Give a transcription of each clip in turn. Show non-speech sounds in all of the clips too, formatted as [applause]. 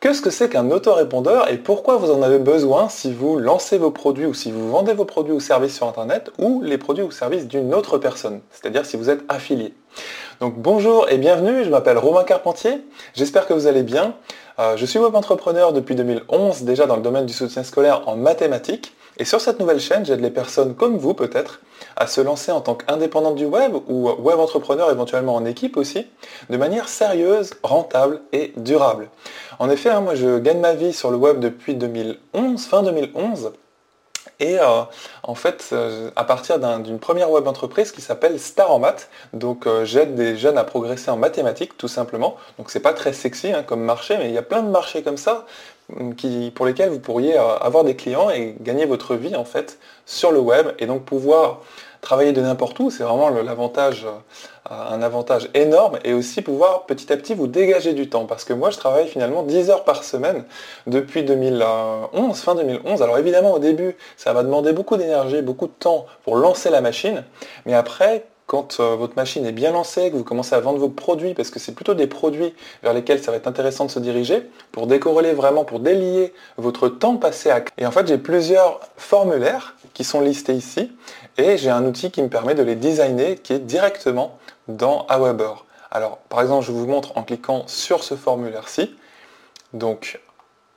Qu'est-ce que c'est qu'un autorépondeur et pourquoi vous en avez besoin si vous lancez vos produits ou si vous vendez vos produits ou services sur Internet ou les produits ou services d'une autre personne, c'est-à-dire si vous êtes affilié? Donc bonjour et bienvenue, je m'appelle Romain Carpentier, j'espère que vous allez bien. Euh, je suis web entrepreneur depuis 2011 déjà dans le domaine du soutien scolaire en mathématiques et sur cette nouvelle chaîne j'aide les personnes comme vous peut-être à se lancer en tant qu'indépendante du web ou web entrepreneur éventuellement en équipe aussi, de manière sérieuse, rentable et durable. En effet, hein, moi je gagne ma vie sur le web depuis 2011, fin 2011. Et euh, en fait, euh, à partir d'une première web entreprise qui s'appelle Star en Maths, donc euh, j'aide des jeunes à progresser en mathématiques tout simplement. Donc c'est pas très sexy hein, comme marché, mais il y a plein de marchés comme ça hum, pour lesquels vous pourriez avoir des clients et gagner votre vie en fait sur le web et donc pouvoir travailler de n'importe où, c'est vraiment l'avantage, euh, un avantage énorme, et aussi pouvoir petit à petit vous dégager du temps. Parce que moi, je travaille finalement 10 heures par semaine depuis 2011, fin 2011. Alors évidemment, au début, ça va demander beaucoup d'énergie, beaucoup de temps pour lancer la machine, mais après, quand euh, votre machine est bien lancée, que vous commencez à vendre vos produits, parce que c'est plutôt des produits vers lesquels ça va être intéressant de se diriger, pour décorréler vraiment, pour délier votre temps passé à... Et en fait, j'ai plusieurs formulaires qui sont listés ici, et j'ai un outil qui me permet de les designer, qui est directement dans Aweber. Alors, par exemple, je vous montre en cliquant sur ce formulaire-ci. Donc,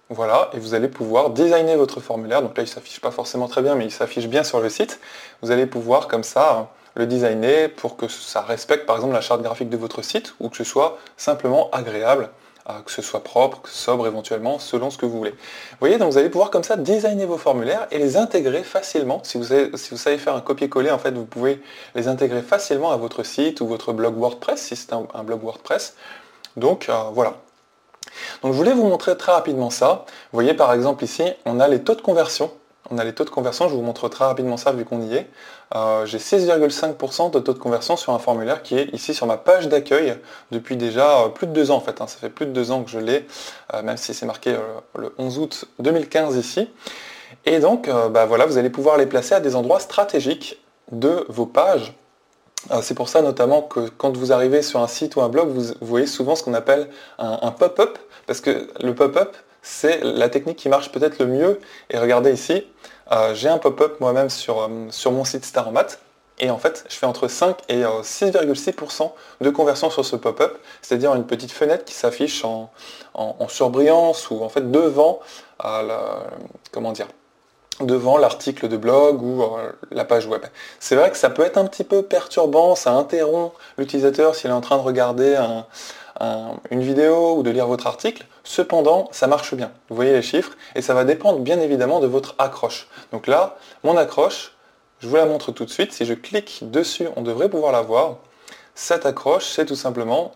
voilà, et vous allez pouvoir designer votre formulaire. Donc là, il ne s'affiche pas forcément très bien, mais il s'affiche bien sur le site. Vous allez pouvoir, comme ça, le designer pour que ça respecte par exemple la charte graphique de votre site ou que ce soit simplement agréable, euh, que ce soit propre, sobre éventuellement, selon ce que vous voulez. Vous voyez, donc vous allez pouvoir comme ça designer vos formulaires et les intégrer facilement. Si vous, savez, faire un copier-coller, en fait, vous pouvez les intégrer facilement à votre site ou votre blog WordPress, si c'est un, blog WordPress. Donc euh, voilà. Donc je voulais vous montrer très rapidement ça. Vous voyez par exemple ici, on a les taux de conversion on a les taux de conversion, je vous montre très rapidement ça vu qu'on y est. Euh, j'ai 6,5% de taux de conversion sur un formulaire qui est ici sur ma page d'accueil depuis déjà euh, plus de deux ans en fait. Hein. Ça fait plus de deux ans que je l'ai, euh, même si c'est marqué le 11 août 2015 ici. Et donc bah, voilà, vous allez pouvoir les placer à des endroits stratégiques de vos pages. C'est pour ça notamment que quand vous arrivez sur un site ou un blog, vous, voyez souvent ce qu'on appelle un pop-up, parce que le pop-up, c'est la technique qui marche peut-être le mieux. Et regardez ici, euh, j'ai un pop-up moi-même sur, euh, mon site Star Et en fait, je fais entre 5 et 6,6% euh, de conversion sur ce pop-up, c'est-à-dire une petite fenêtre qui s'affiche en, surbrillance ou en fait devant l'article de blog ou la page web. C'est vrai que ça peut être un petit peu perturbant, ça interrompt l'utilisateur s'il est en train de regarder un, une vidéo ou de lire votre article. Cependant, ça marche bien. Vous voyez les chiffres et ça va dépendre bien évidemment de votre accroche. Donc là, mon accroche, je vous la montre tout de suite. Si je clique dessus, on devrait pouvoir la voir. Cette accroche, c'est tout simplement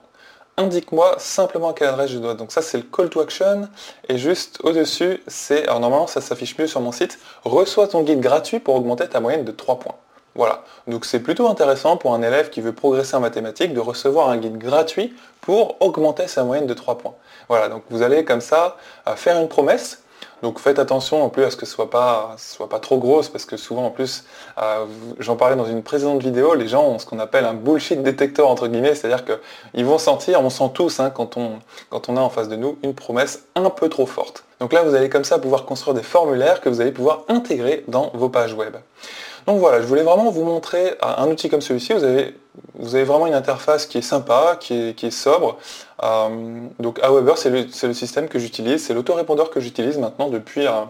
indique-moi simplement à quelle adresse je dois. Donc ça c'est le call to action et juste au-dessus c'est, alors normalement ça s'affiche mieux sur mon site, reçois ton guide gratuit pour augmenter ta moyenne de 3 points. Voilà, donc c'est plutôt intéressant pour un élève qui veut progresser en mathématiques de recevoir un guide gratuit pour augmenter sa moyenne de 3 points. Voilà, donc vous allez comme ça euh, faire une promesse. Donc faites attention en plus à ce que ce soit pas, soit pas trop grosse, parce que souvent en plus, euh, j'en parlais dans une précédente vidéo, les gens ont ce qu'on appelle un bullshit détecteur entre guillemets, c'est-à-dire qu'ils vont sentir, on sent tous hein, quand, on, quand on a en face de nous une promesse un peu trop forte. Donc là vous allez comme ça pouvoir construire des formulaires que vous allez pouvoir intégrer dans vos pages web. Donc voilà, je voulais vraiment vous montrer un outil comme celui-ci. Vous avez, vous avez vraiment une interface qui est sympa, qui est, sobre. Euh, donc Aweber, c'est le, système que j'utilise, c'est l'autorépondeur que j'utilise maintenant depuis, euh,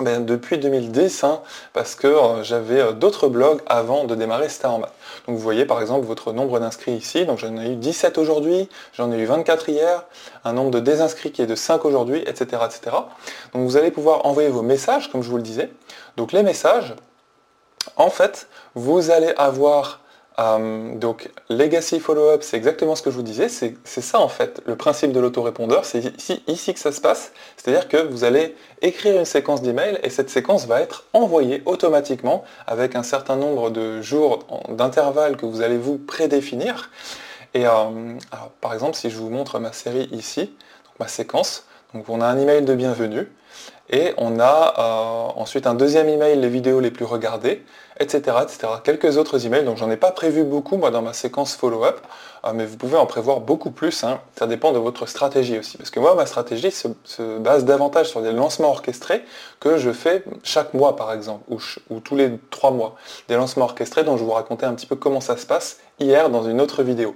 ben, depuis 2010, hein, parce que euh, j'avais d'autres blogs avant de démarrer Star Donc vous voyez par exemple votre nombre d'inscrits ici, donc j'en ai eu 17 aujourd'hui, j'en ai eu 24 hier, un nombre de désinscrits qui est de 5 aujourd'hui, etc., etc. Donc vous allez pouvoir envoyer vos messages, comme je vous le disais. Donc les messages, en fait, vous allez avoir euh, donc legacy follow-up, c'est exactement ce que je vous disais, c'est ça en fait le principe de l'autorépondeur, c'est ici, que ça se passe, c'est-à-dire que vous allez écrire une séquence d'email et cette séquence va être envoyée automatiquement avec un certain nombre de jours d'intervalle que vous allez vous prédéfinir. Et euh, par exemple, si je vous montre ma série ici, ma séquence, donc on a un email de bienvenue, Et on a euh, ensuite un deuxième email, les vidéos les plus regardées, etc. etc. Quelques autres emails, donc j'en ai pas prévu beaucoup moi dans ma séquence follow-up, euh, mais vous pouvez en prévoir beaucoup plus, hein. ça dépend de votre stratégie aussi. Parce que moi, ma stratégie se, base davantage sur des lancements orchestrés que je fais chaque mois par exemple, ou, ou tous les trois mois. Des lancements orchestrés dont je vous racontais un petit peu comment ça se passe hier dans une autre vidéo.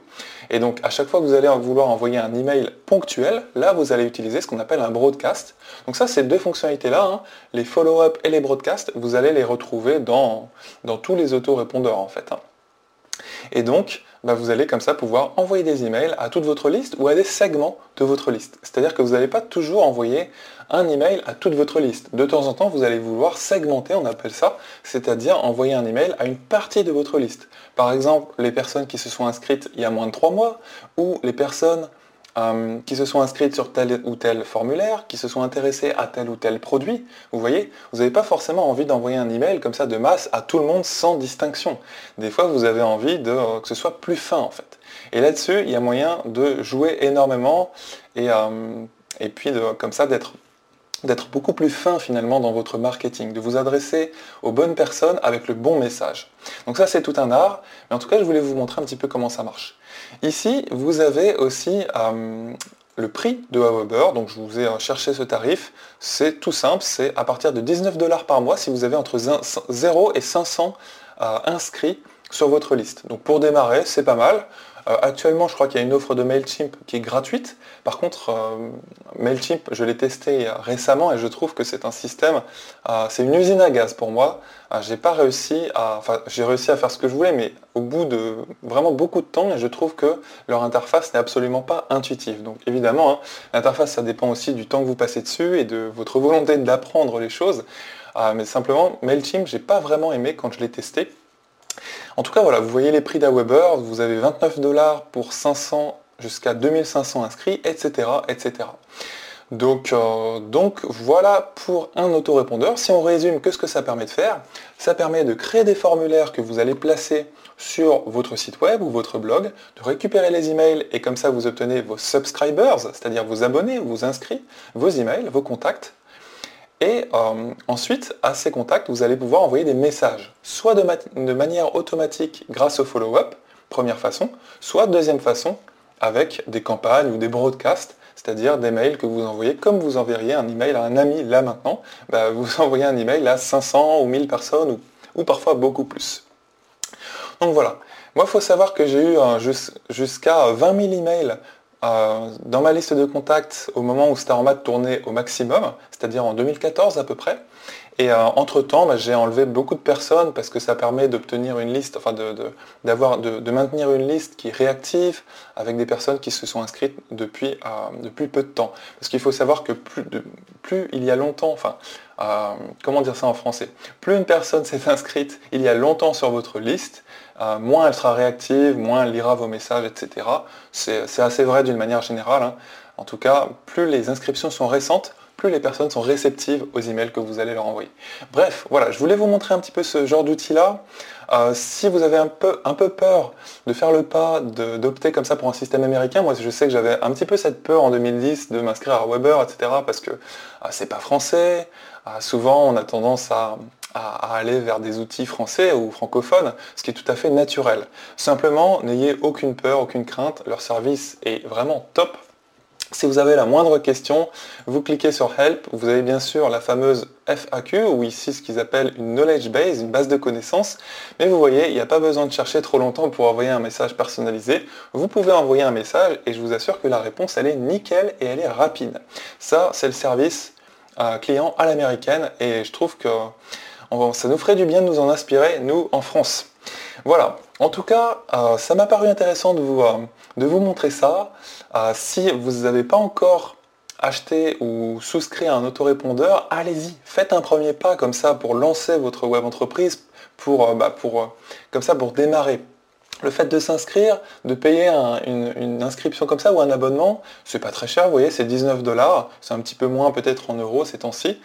Et donc à chaque fois que vous allez vouloir envoyer un email ponctuel, là vous allez utiliser ce qu'on appelle un broadcast. Donc ça, ces deux fonctionnalités-là, hein, les follow-up et les broadcasts, vous allez les retrouver dans, dans tous les autorépondeurs en fait. Hein. Et donc, bah, vous allez comme ça pouvoir envoyer des emails à toute votre liste ou à des segments de votre liste. C'est-à-dire que vous n'allez pas toujours envoyer un email à toute votre liste. De temps en temps, vous allez vouloir segmenter, on appelle ça, c'est-à-dire envoyer un email à une partie de votre liste. Par exemple, les personnes qui se sont inscrites il y a moins de trois mois ou les personnes euh, qui se sont inscrites sur tel ou tel formulaire, qui se sont intéressés à tel ou tel produit. Vous voyez, vous n'avez pas forcément envie d'envoyer un email comme ça de masse à tout le monde sans distinction. Des fois, vous avez envie de, euh, que ce soit plus fin en fait. Et là-dessus, il y a moyen de jouer énormément et, euh, et puis de, comme ça d'être d'être beaucoup plus fin finalement dans votre marketing, de vous adresser aux bonnes personnes avec le bon message. Donc ça c'est tout un art, mais en tout cas je voulais vous montrer un petit peu comment ça marche. Ici vous avez aussi euh, le prix de Aweber, donc je vous ai cherché ce tarif, c'est tout simple, c'est à partir de 19 dollars par mois si vous avez entre 0 et 500 euh, inscrits sur votre liste. Donc pour démarrer, c'est pas mal. Euh, actuellement, je crois qu'il y a une offre de MailChimp qui est gratuite. Par contre, euh, MailChimp, je l'ai testé récemment et je trouve que c'est un système, euh, c'est une usine à gaz pour moi. j'ai pas réussi à, enfin, j'ai réussi à faire ce que je voulais, mais au bout de vraiment beaucoup de temps, et je trouve que leur interface n'est absolument pas intuitive. Donc évidemment, hein, l'interface, ça dépend aussi du temps que vous passez dessus et de votre volonté d'apprendre les choses. mais simplement, MailChimp, j'ai pas vraiment aimé quand je l'ai testé. En tout cas, voilà, vous voyez les prix d'Aweber, vous avez 29 dollars pour 500 jusqu'à 2500 inscrits, etc. etc. Donc, euh, donc voilà pour un autorépondeur. Si on résume, qu'est-ce que ça permet de faire? Ça permet de créer des formulaires que vous allez placer sur votre site web ou votre blog, de récupérer les emails et comme ça vous obtenez vos subscribers, c'est-à-dire vos abonnés, vos inscrits, vos emails, vos contacts. Et euh, ensuite, à ces contacts, vous allez pouvoir envoyer des messages, soit de, manière automatique grâce au follow-up, première façon, soit deuxième façon, avec des campagnes ou des broadcasts, c'est-à-dire des mails que vous envoyez comme vous enverriez un email à un ami là maintenant, bah, vous [laughs] envoyez un email à 500 ou 1000 personnes ou, ou parfois beaucoup plus. Donc voilà. Moi, il faut savoir que j'ai eu jusqu'à 20 000 emails euh, dans ma liste de contacts au moment où StarMat tournait au maximum, c'est-à-dire en 2014 à peu près. Et euh, entre-temps, bah, j'ai enlevé beaucoup de personnes parce que ça permet d'obtenir une liste, enfin de, de, maintenir une liste qui est réactive avec des personnes qui se sont inscrites depuis, euh, depuis peu de temps. Parce qu'il faut savoir que plus, plus il y a longtemps, enfin, comment dire ça en français, plus une personne s'est [laughs] inscrite il y a longtemps sur votre liste, euh, moins elle sera réactive, moins elle lira vos messages, etc. C'est assez vrai d'une manière générale. Hein. En tout cas, plus les inscriptions sont récentes, plus les personnes sont réceptives aux emails que vous allez leur envoyer. Bref, voilà, je voulais vous montrer un petit peu ce genre d'outil-là. Euh, si vous avez un peu, un peu peur de faire le pas, d'opter comme ça pour un système américain, moi je sais que j'avais un petit peu cette peur en 2010 de m'inscrire à Weber, etc. parce que euh, c'est pas français. souvent on a tendance à, à, aller vers des outils français ou francophones, ce qui est tout à fait naturel. Simplement, n'ayez aucune peur, aucune crainte, leur service est vraiment top. Si vous avez la moindre question, vous cliquez sur Help, vous avez bien sûr la fameuse FAQ, ou ici ce qu'ils appellent une knowledge base, une base de connaissances, mais vous voyez, il n'y a pas besoin de chercher trop longtemps pour envoyer un message personnalisé. Vous pouvez envoyer un message et je vous assure que la réponse, elle est nickel et elle est rapide. Ça, c'est le service euh, client à l'américaine et je trouve que ça nous ferait du bien de nous en inspirer, nous, en France. Voilà. En tout cas, euh, ça m'a paru intéressant de vous, euh, montrer ça. Euh, si vous n'avez pas encore acheté ou souscrit à un autorépondeur, allez-y, faites un premier pas comme ça pour lancer votre web entreprise, pour, bah, pour, comme ça pour démarrer. Le fait de s'inscrire, de payer une, inscription comme ça ou un abonnement, c'est pas très cher, vous voyez, c'est 19 dollars, c'est un petit peu moins peut-être en euros ces temps-ci.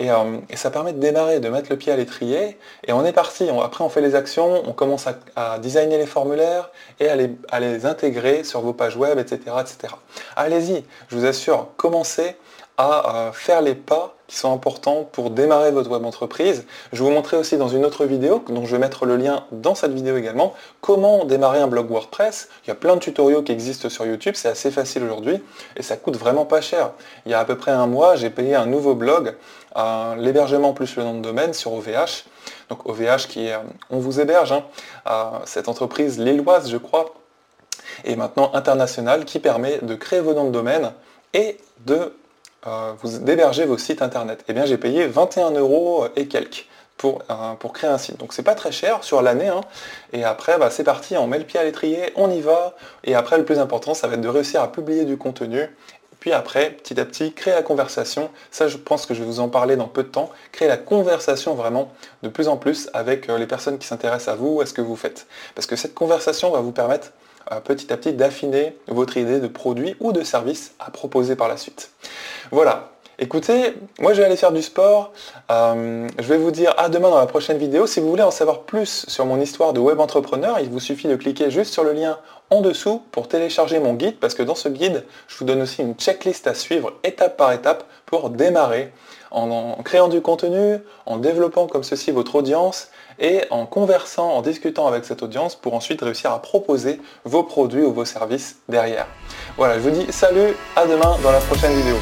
Euh, et, ça permet de démarrer, de mettre le pied à l'étrier, et on est parti. après, on fait les actions, on commence à, designer les formulaires et à les, intégrer sur vos pages web, etc. etc. Allez-y, je vous assure, commencez à faire les pas qui sont importants pour démarrer votre web entreprise. Je vous montrer aussi dans une autre vidéo, dont je vais mettre le lien dans cette vidéo également, comment démarrer un blog WordPress. Il y a plein de tutoriaux qui existent sur YouTube, c'est assez facile aujourd'hui et ça coûte vraiment pas cher. Il y a à peu près un mois, j'ai payé un nouveau blog, l'hébergement plus le nom de domaine sur OVH. Donc OVH qui est, on vous héberge, hein, cette entreprise lilloise je crois, et maintenant internationale qui permet de créer vos noms de domaine et de euh, vous d'héberger vos sites internet. Et eh bien j'ai payé 21 euros et quelques pour, euh, pour créer un site. Donc c'est pas très cher sur l'année. Hein. Et après, bah, c'est parti, on met le pied à l'étrier, on y va. Et après, le plus important, ça va être de réussir à publier du contenu. Puis après, petit à petit, créer la conversation. Ça, je pense que je vais vous en parler dans peu de temps. Créer la conversation vraiment de plus en plus avec euh, les personnes qui s'intéressent à vous, à ce que vous faites. Parce que cette conversation va vous permettre petit à petit d'affiner votre idée de produit ou de service à proposer par la suite. Voilà, Écoutez, moi je vais aller faire du sport. Euh, je vais vous dire à demain dans la prochaine vidéo. Si vous voulez en savoir plus sur mon histoire de web entrepreneur, il vous suffit de cliquer juste sur le lien en dessous pour télécharger mon guide parce que dans ce guide, je vous donne aussi une checklist à suivre étape par étape pour démarrer en, créant du contenu, en développant comme ceci votre audience et en conversant, en discutant avec cette audience pour ensuite réussir à proposer vos produits ou vos services derrière. Voilà, je vous dis salut, à demain dans la prochaine vidéo.